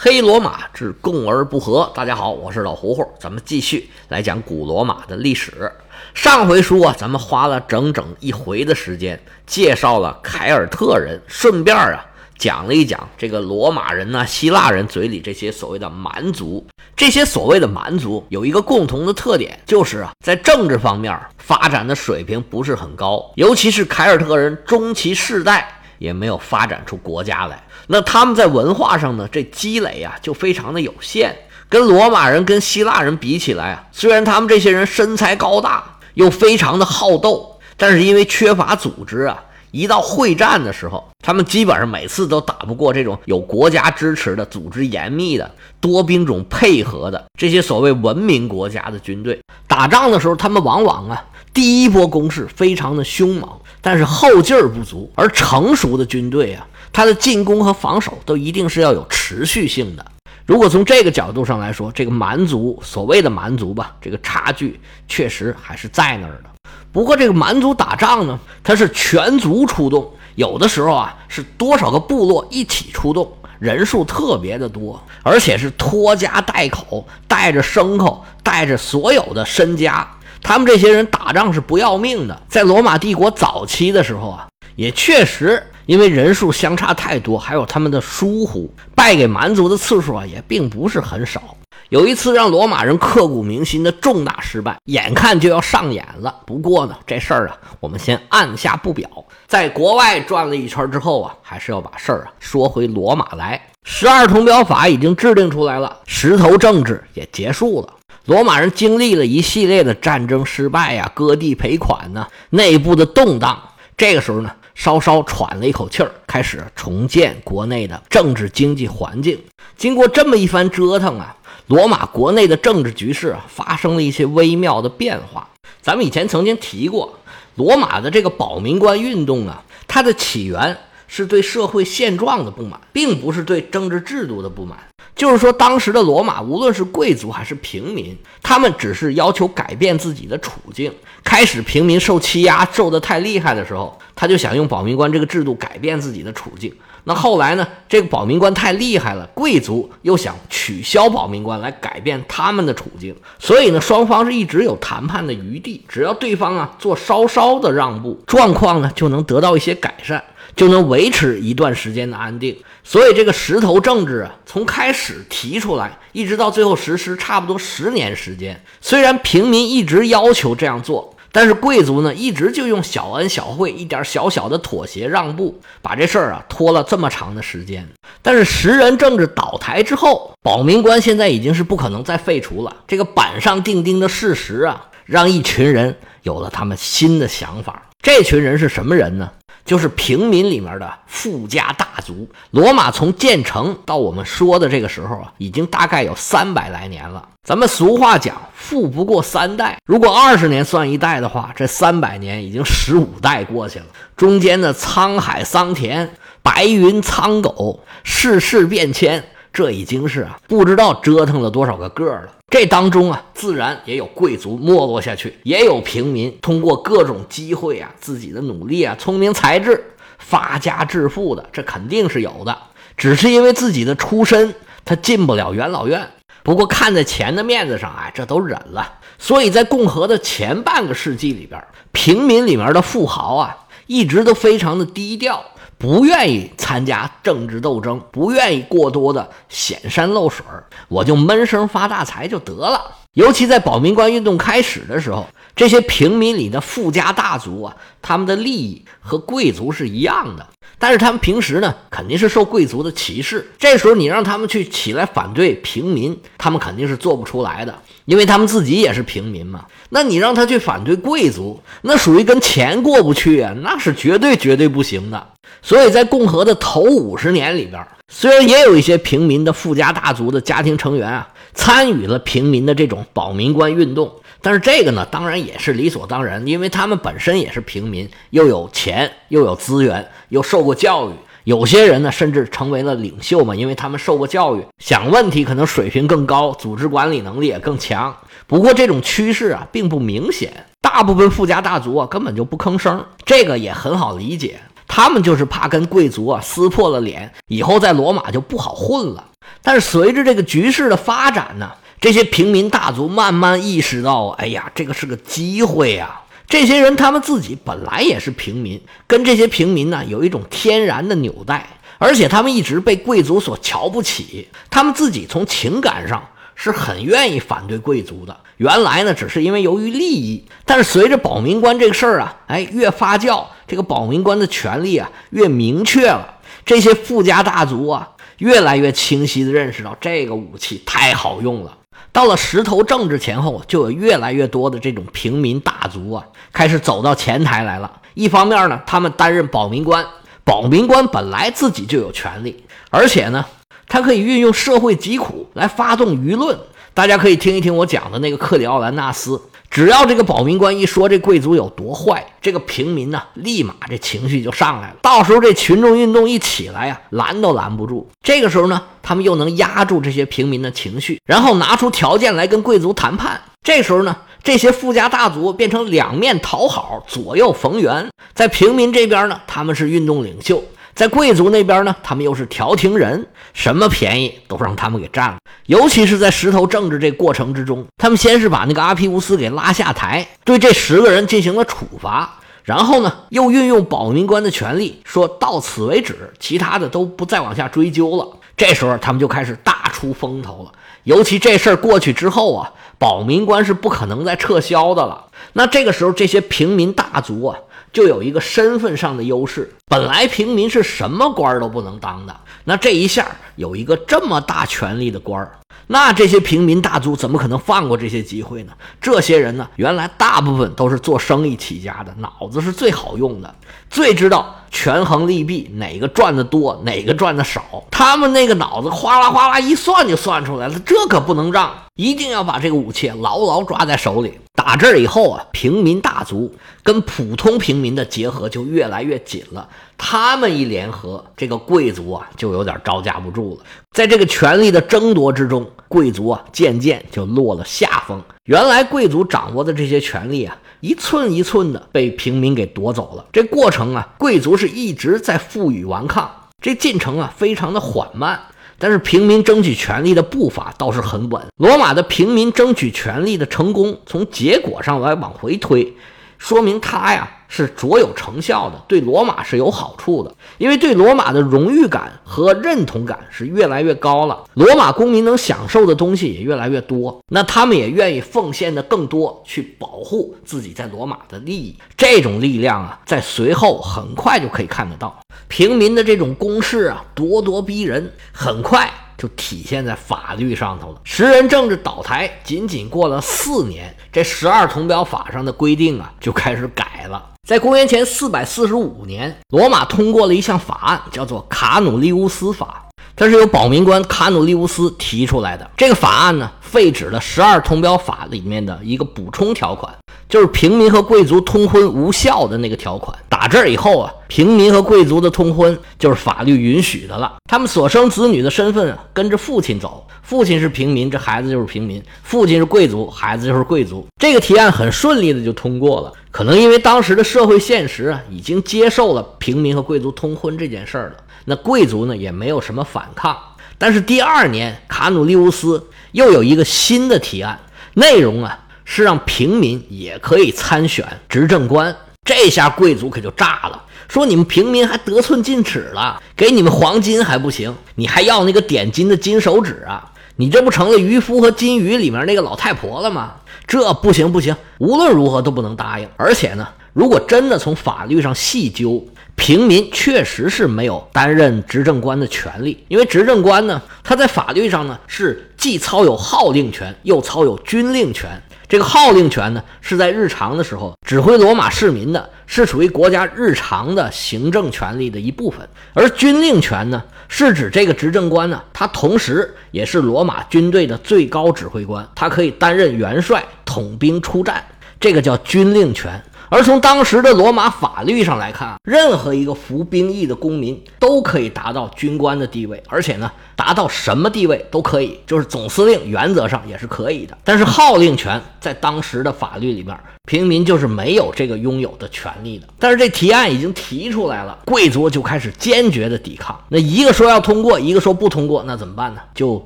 黑罗马之共而不和。大家好，我是老胡胡，咱们继续来讲古罗马的历史。上回书啊，咱们花了整整一回的时间介绍了凯尔特人，顺便啊讲了一讲这个罗马人呢、希腊人嘴里这些所谓的蛮族。这些所谓的蛮族有一个共同的特点，就是啊，在政治方面发展的水平不是很高，尤其是凯尔特人中期世代。也没有发展出国家来，那他们在文化上呢？这积累啊就非常的有限，跟罗马人、跟希腊人比起来啊，虽然他们这些人身材高大，又非常的好斗，但是因为缺乏组织啊，一到会战的时候，他们基本上每次都打不过这种有国家支持的、组织严密的、多兵种配合的这些所谓文明国家的军队。打仗的时候，他们往往啊，第一波攻势非常的凶猛。但是后劲儿不足，而成熟的军队啊，他的进攻和防守都一定是要有持续性的。如果从这个角度上来说，这个蛮族所谓的蛮族吧，这个差距确实还是在那儿的。不过这个蛮族打仗呢，它是全族出动，有的时候啊是多少个部落一起出动，人数特别的多，而且是拖家带口，带着牲口，带着所有的身家。他们这些人打仗是不要命的，在罗马帝国早期的时候啊，也确实因为人数相差太多，还有他们的疏忽，败给蛮族的次数啊也并不是很少。有一次让罗马人刻骨铭心的重大失败，眼看就要上演了。不过呢，这事儿啊，我们先按下不表。在国外转了一圈之后啊，还是要把事儿啊说回罗马来。十二铜表法已经制定出来了，石头政治也结束了。罗马人经历了一系列的战争失败呀，割地赔款呢，内部的动荡。这个时候呢，稍稍喘了一口气儿，开始重建国内的政治经济环境。经过这么一番折腾啊，罗马国内的政治局势，发生了一些微妙的变化。咱们以前曾经提过，罗马的这个保民官运动啊，它的起源是对社会现状的不满，并不是对政治制度的不满。就是说，当时的罗马，无论是贵族还是平民，他们只是要求改变自己的处境。开始平民受欺压受得太厉害的时候，他就想用保民官这个制度改变自己的处境。那后来呢，这个保民官太厉害了，贵族又想取消保民官来改变他们的处境。所以呢，双方是一直有谈判的余地，只要对方啊做稍稍的让步，状况呢就能得到一些改善。就能维持一段时间的安定，所以这个石头政治啊，从开始提出来，一直到最后实施，差不多十年时间。虽然平民一直要求这样做，但是贵族呢，一直就用小恩小惠，一点小小的妥协让步，把这事儿啊拖了这么长的时间。但是十人政治倒台之后，保民官现在已经是不可能再废除了。这个板上钉钉的事实啊，让一群人有了他们新的想法。这群人是什么人呢？就是平民里面的富家大族。罗马从建成到我们说的这个时候啊，已经大概有三百来年了。咱们俗话讲，富不过三代。如果二十年算一代的话，这三百年已经十五代过去了。中间的沧海桑田、白云苍狗、世事变迁。这已经是啊，不知道折腾了多少个个了。这当中啊，自然也有贵族没落下去，也有平民通过各种机会啊，自己的努力啊，聪明才智发家致富的，这肯定是有的。只是因为自己的出身，他进不了元老院。不过看在钱的面子上，啊，这都忍了。所以在共和的前半个世纪里边，平民里面的富豪啊，一直都非常的低调。不愿意参加政治斗争，不愿意过多的显山露水我就闷声发大财就得了。尤其在保民官运动开始的时候，这些平民里的富家大族啊，他们的利益和贵族是一样的，但是他们平时呢，肯定是受贵族的歧视。这时候你让他们去起来反对平民，他们肯定是做不出来的，因为他们自己也是平民嘛。那你让他去反对贵族，那属于跟钱过不去啊，那是绝对绝对不行的。所以在共和的头五十年里边，虽然也有一些平民的富家大族的家庭成员啊参与了平民的这种保民官运动，但是这个呢，当然也是理所当然，因为他们本身也是平民，又有钱，又有资源，又受过教育。有些人呢，甚至成为了领袖嘛，因为他们受过教育，想问题可能水平更高，组织管理能力也更强。不过这种趋势啊，并不明显，大部分富家大族啊根本就不吭声，这个也很好理解。他们就是怕跟贵族啊撕破了脸，以后在罗马就不好混了。但是随着这个局势的发展呢，这些平民大族慢慢意识到，哎呀，这个是个机会呀！这些人他们自己本来也是平民，跟这些平民呢有一种天然的纽带，而且他们一直被贵族所瞧不起，他们自己从情感上是很愿意反对贵族的。原来呢，只是因为由于利益，但是随着保民官这个事儿啊，哎，越发酵，这个保民官的权利啊越明确了，这些富家大族啊越来越清晰地认识到这个武器太好用了。到了石头政治前后，就有越来越多的这种平民大族啊，开始走到前台来了。一方面呢，他们担任保民官，保民官本来自己就有权利，而且呢，他可以运用社会疾苦来发动舆论。大家可以听一听我讲的那个克里奥兰纳斯。只要这个保民官一说这贵族有多坏，这个平民呢，立马这情绪就上来了。到时候这群众运动一起来呀，拦都拦不住。这个时候呢，他们又能压住这些平民的情绪，然后拿出条件来跟贵族谈判。这时候呢，这些富家大族变成两面讨好，左右逢源。在平民这边呢，他们是运动领袖。在贵族那边呢，他们又是调停人，什么便宜都让他们给占了。尤其是在石头政治这过程之中，他们先是把那个阿皮乌斯给拉下台，对这十个人进行了处罚，然后呢，又运用保民官的权利，说到此为止，其他的都不再往下追究了。这时候他们就开始大出风头了。尤其这事儿过去之后啊，保民官是不可能再撤销的了。那这个时候，这些平民大族啊。就有一个身份上的优势，本来平民是什么官都不能当的，那这一下有一个这么大权力的官，那这些平民大族怎么可能放过这些机会呢？这些人呢，原来大部分都是做生意起家的，脑子是最好用的，最知道权衡利弊，哪个赚的多，哪个赚的少，他们那个脑子哗啦哗啦一算就算出来了，这可不能让，一定要把这个武器牢牢抓在手里。打这儿以后啊，平民大族跟普通平民的结合就越来越紧了。他们一联合，这个贵族啊就有点招架不住了。在这个权力的争夺之中，贵族啊渐渐就落了下风。原来贵族掌握的这些权力啊，一寸一寸的被平民给夺走了。这过程啊，贵族是一直在负隅顽抗，这进程啊非常的缓慢。但是平民争取权利的步伐倒是很稳。罗马的平民争取权利的成功，从结果上来往回推，说明他呀。是卓有成效的，对罗马是有好处的，因为对罗马的荣誉感和认同感是越来越高了，罗马公民能享受的东西也越来越多，那他们也愿意奉献的更多去保护自己在罗马的利益。这种力量啊，在随后很快就可以看得到，平民的这种攻势啊，咄咄逼人，很快。就体现在法律上头了。十人政治倒台，仅仅过了四年，这十二铜表法上的规定啊就开始改了。在公元前四百四十五年，罗马通过了一项法案，叫做卡努利乌斯法，它是由保民官卡努利乌斯提出来的。这个法案呢，废止了十二铜表法里面的一个补充条款。就是平民和贵族通婚无效的那个条款，打这儿以后啊，平民和贵族的通婚就是法律允许的了。他们所生子女的身份啊，跟着父亲走，父亲是平民，这孩子就是平民；父亲是贵族，孩子就是贵族。这个提案很顺利的就通过了。可能因为当时的社会现实啊，已经接受了平民和贵族通婚这件事儿了，那贵族呢也没有什么反抗。但是第二年，卡努利乌斯又有一个新的提案，内容啊。是让平民也可以参选执政官，这下贵族可就炸了，说你们平民还得寸进尺了，给你们黄金还不行，你还要那个点金的金手指啊？你这不成了渔夫和金鱼里面那个老太婆了吗？这不行不行，无论如何都不能答应。而且呢，如果真的从法律上细究，平民确实是没有担任执政官的权利，因为执政官呢，他在法律上呢是既操有号令权，又操有军令权。这个号令权呢，是在日常的时候指挥罗马市民的，是属于国家日常的行政权力的一部分；而军令权呢，是指这个执政官呢，他同时也是罗马军队的最高指挥官，他可以担任元帅，统兵出战，这个叫军令权。而从当时的罗马法律上来看，任何一个服兵役的公民都可以达到军官的地位，而且呢，达到什么地位都可以，就是总司令原则上也是可以的。但是号令权在当时的法律里面。平民就是没有这个拥有的权利的，但是这提案已经提出来了，贵族就开始坚决的抵抗。那一个说要通过，一个说不通过，那怎么办呢？就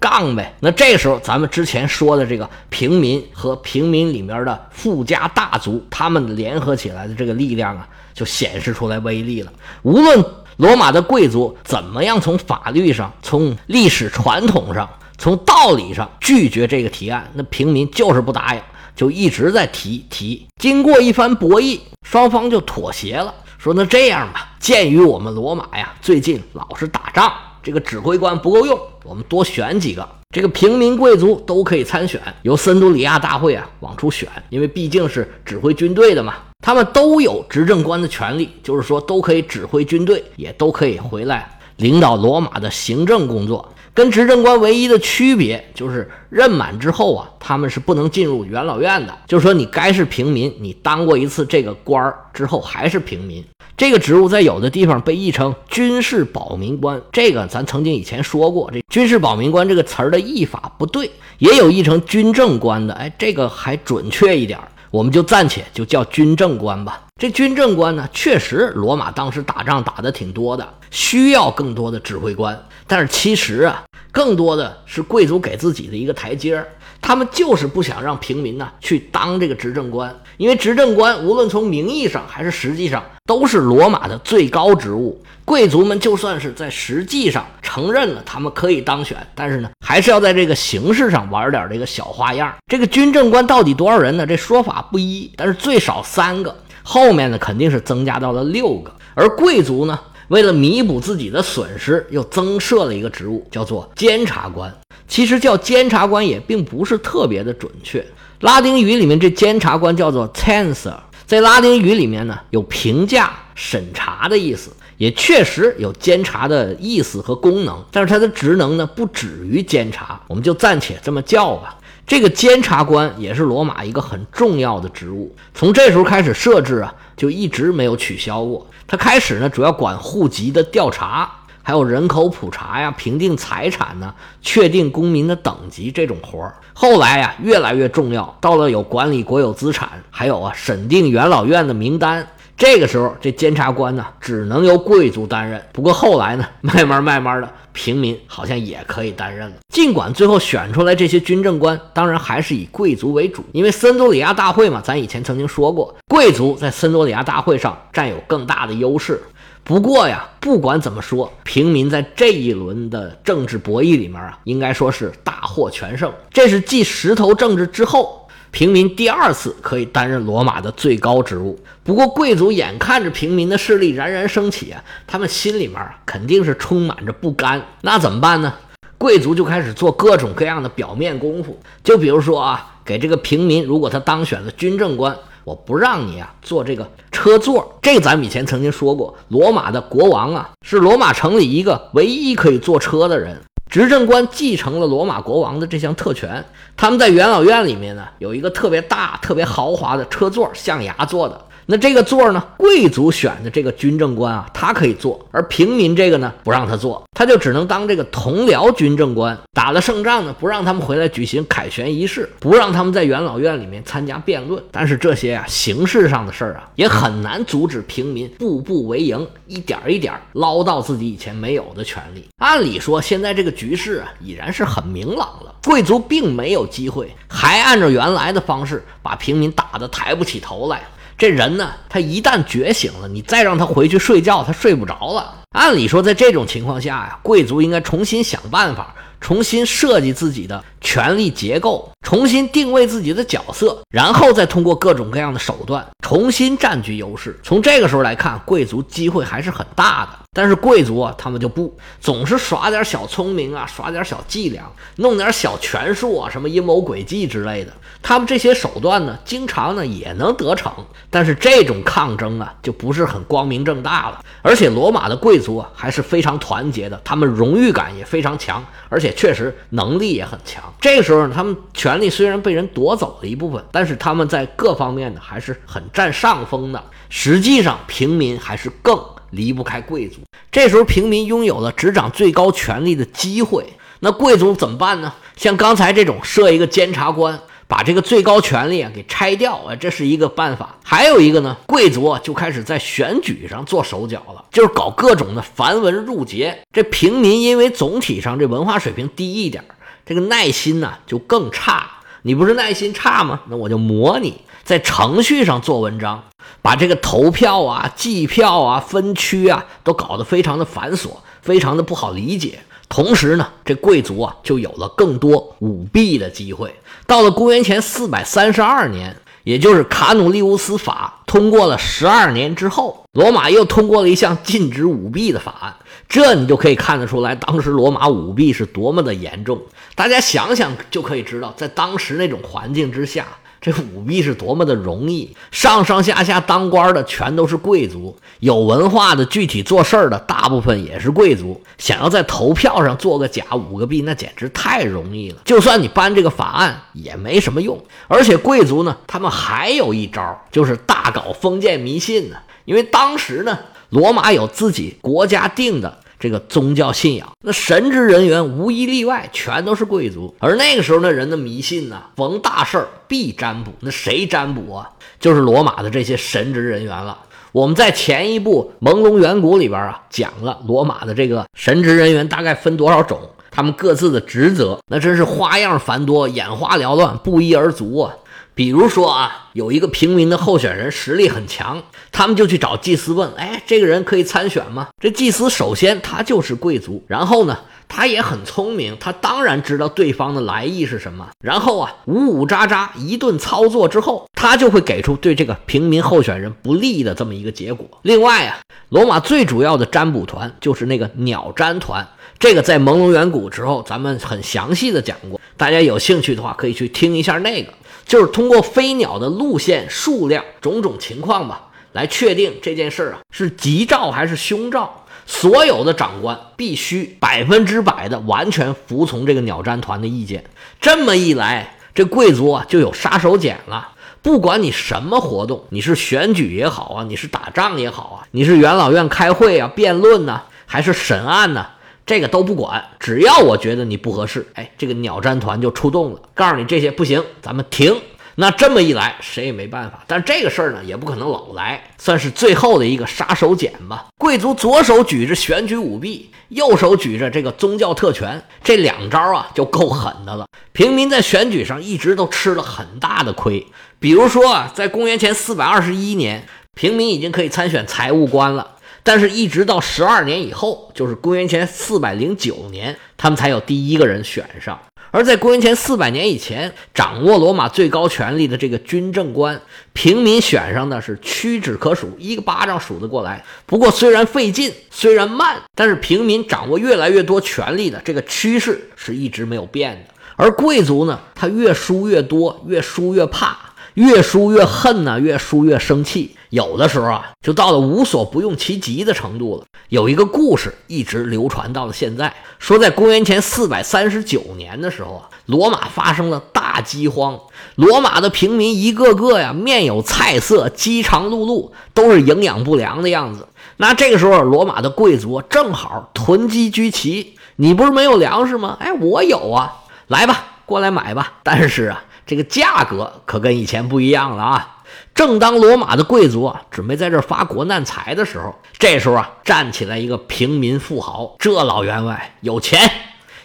杠呗。那这时候咱们之前说的这个平民和平民里面的富家大族，他们联合合起来的这个力量啊，就显示出来威力了。无论罗马的贵族怎么样，从法律上、从历史传统上、从道理上拒绝这个提案，那平民就是不答应。就一直在提提，经过一番博弈，双方就妥协了，说那这样吧，鉴于我们罗马呀最近老是打仗，这个指挥官不够用，我们多选几个，这个平民贵族都可以参选，由森都里亚大会啊往出选，因为毕竟是指挥军队的嘛，他们都有执政官的权利，就是说都可以指挥军队，也都可以回来领导罗马的行政工作。跟执政官唯一的区别就是任满之后啊，他们是不能进入元老院的。就是说，你该是平民，你当过一次这个官儿之后还是平民。这个职务在有的地方被译成军事保民官，这个咱曾经以前说过，这军事保民官这个词儿的译法不对，也有译成军政官的，哎，这个还准确一点儿，我们就暂且就叫军政官吧。这军政官呢，确实罗马当时打仗打的挺多的，需要更多的指挥官。但是其实啊，更多的是贵族给自己的一个台阶儿，他们就是不想让平民呢去当这个执政官，因为执政官无论从名义上还是实际上都是罗马的最高职务。贵族们就算是在实际上承认了他们可以当选，但是呢，还是要在这个形式上玩点这个小花样。这个军政官到底多少人呢？这说法不一，但是最少三个，后面呢肯定是增加到了六个，而贵族呢？为了弥补自己的损失，又增设了一个职务，叫做监察官。其实叫监察官也并不是特别的准确。拉丁语里面这监察官叫做 censor，在拉丁语里面呢有评价、审查的意思，也确实有监察的意思和功能。但是它的职能呢不止于监察，我们就暂且这么叫吧。这个监察官也是罗马一个很重要的职务，从这时候开始设置啊，就一直没有取消过。他开始呢，主要管户籍的调查，还有人口普查呀、评定财产呢、确定公民的等级这种活儿。后来呀，越来越重要，到了有管理国有资产，还有啊审定元老院的名单。这个时候，这监察官呢，只能由贵族担任。不过后来呢，慢慢慢慢的，平民好像也可以担任了。尽管最后选出来这些军政官，当然还是以贵族为主，因为森多里亚大会嘛，咱以前曾经说过，贵族在森多里亚大会上占有更大的优势。不过呀，不管怎么说，平民在这一轮的政治博弈里面啊，应该说是大获全胜。这是继石头政治之后。平民第二次可以担任罗马的最高职务，不过贵族眼看着平民的势力冉冉升起啊，他们心里面肯定是充满着不甘。那怎么办呢？贵族就开始做各种各样的表面功夫，就比如说啊，给这个平民，如果他当选了军政官，我不让你啊坐这个车座。这咱们以前曾经说过，罗马的国王啊，是罗马城里一个唯一可以坐车的人。执政官继承了罗马国王的这项特权，他们在元老院里面呢，有一个特别大、特别豪华的车座，象牙做的。那这个座呢？贵族选的这个军政官啊，他可以坐；而平民这个呢，不让他坐，他就只能当这个同僚军政官。打了胜仗呢，不让他们回来举行凯旋仪式，不让他们在元老院里面参加辩论。但是这些啊，形式上的事儿啊，也很难阻止平民步步为营，一点一点捞到自己以前没有的权利。按理说，现在这个局势啊，已然是很明朗了，贵族并没有机会，还按照原来的方式把平民打得抬不起头来。这人呢，他一旦觉醒了，你再让他回去睡觉，他睡不着了。按理说，在这种情况下呀，贵族应该重新想办法，重新设计自己的权力结构，重新定位自己的角色，然后再通过各种各样的手段重新占据优势。从这个时候来看，贵族机会还是很大的。但是贵族啊，他们就不总是耍点小聪明啊，耍点小伎俩，弄点小权术啊，什么阴谋诡计之类的。他们这些手段呢，经常呢也能得逞，但是这种抗争啊，就不是很光明正大了。而且罗马的贵族啊，还是非常团结的，他们荣誉感也非常强，而且确实能力也很强。这个时候呢，他们权力虽然被人夺走了一部分，但是他们在各方面呢还是很占上风的。实际上，平民还是更离不开贵族。这时候，平民拥有了执掌最高权力的机会，那贵族怎么办呢？像刚才这种设一个监察官。把这个最高权力啊给拆掉啊，这是一个办法。还有一个呢，贵族就开始在选举上做手脚了，就是搞各种的繁文缛节。这平民因为总体上这文化水平低一点，这个耐心呢就更差。你不是耐心差吗？那我就磨你，在程序上做文章，把这个投票啊、计票啊、分区啊都搞得非常的繁琐，非常的不好理解。同时呢，这贵族啊就有了更多舞弊的机会。到了公元前四百三十二年，也就是卡努利乌斯法通过了十二年之后，罗马又通过了一项禁止舞弊的法案。这你就可以看得出来，当时罗马舞弊是多么的严重。大家想想就可以知道，在当时那种环境之下。这舞弊是多么的容易，上上下下当官的全都是贵族，有文化的具体做事儿的大部分也是贵族。想要在投票上做个假舞个弊，那简直太容易了。就算你颁这个法案也没什么用。而且贵族呢，他们还有一招，就是大搞封建迷信呢。因为当时呢，罗马有自己国家定的。这个宗教信仰，那神职人员无一例外全都是贵族，而那个时候那人的迷信呢，逢大事必占卜。那谁占卜啊？就是罗马的这些神职人员了。我们在前一部《朦胧远古》里边啊，讲了罗马的这个神职人员大概分多少种，他们各自的职责，那真是花样繁多，眼花缭乱，不一而足啊。比如说啊，有一个平民的候选人实力很强，他们就去找祭司问：“哎，这个人可以参选吗？”这祭司首先他就是贵族，然后呢，他也很聪明，他当然知道对方的来意是什么。然后啊，呜呜喳喳一顿操作之后，他就会给出对这个平民候选人不利的这么一个结果。另外啊，罗马最主要的占卜团就是那个鸟占团，这个在朦胧远古之后咱们很详细的讲过，大家有兴趣的话可以去听一下那个。就是通过飞鸟的路线、数量种种情况吧，来确定这件事儿啊是吉兆还是凶兆。所有的长官必须百分之百的完全服从这个鸟占团的意见。这么一来，这贵族啊就有杀手锏了。不管你什么活动，你是选举也好啊，你是打仗也好啊，你是元老院开会啊、辩论呢，还是审案呢？这个都不管，只要我觉得你不合适，哎，这个鸟占团就出动了，告诉你这些不行，咱们停。那这么一来，谁也没办法。但这个事儿呢，也不可能老来，算是最后的一个杀手锏吧。贵族左手举着选举舞弊，右手举着这个宗教特权，这两招啊就够狠的了。平民在选举上一直都吃了很大的亏。比如说啊，在公元前四百二十一年，平民已经可以参选财务官了。但是，一直到十二年以后，就是公元前四百零九年，他们才有第一个人选上。而在公元前四百年以前，掌握罗马最高权力的这个军政官，平民选上的是屈指可数，一个巴掌数得过来。不过，虽然费劲，虽然慢，但是平民掌握越来越多权力的这个趋势是一直没有变的。而贵族呢，他越输越多，越输越怕。越输越恨呢，越输越生气，有的时候啊，就到了无所不用其极的程度了。有一个故事一直流传到了现在，说在公元前四百三十九年的时候啊，罗马发生了大饥荒，罗马的平民一个个呀面有菜色，饥肠辘辘，都是营养不良的样子。那这个时候，罗马的贵族正好囤积居奇，你不是没有粮食吗？哎，我有啊，来吧，过来买吧。但是啊。这个价格可跟以前不一样了啊！正当罗马的贵族啊准备在这发国难财的时候，这时候啊站起来一个平民富豪，这老员外有钱，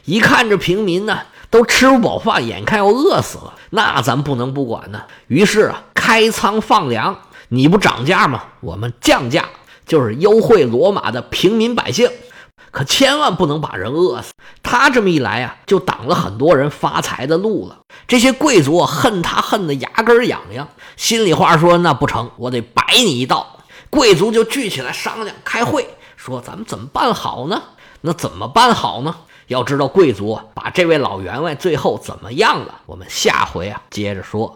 一看这平民呢都吃不饱饭，眼看要饿死了，那咱不能不管呢。于是啊开仓放粮，你不涨价吗？我们降价，就是优惠罗马的平民百姓。可千万不能把人饿死。他这么一来啊，就挡了很多人发财的路了。这些贵族恨他恨得牙根痒痒，心里话说：那不成，我得摆你一道。贵族就聚起来商量开会，说咱们怎么办好呢？那怎么办好呢？要知道贵族把这位老员外最后怎么样了？我们下回啊接着说。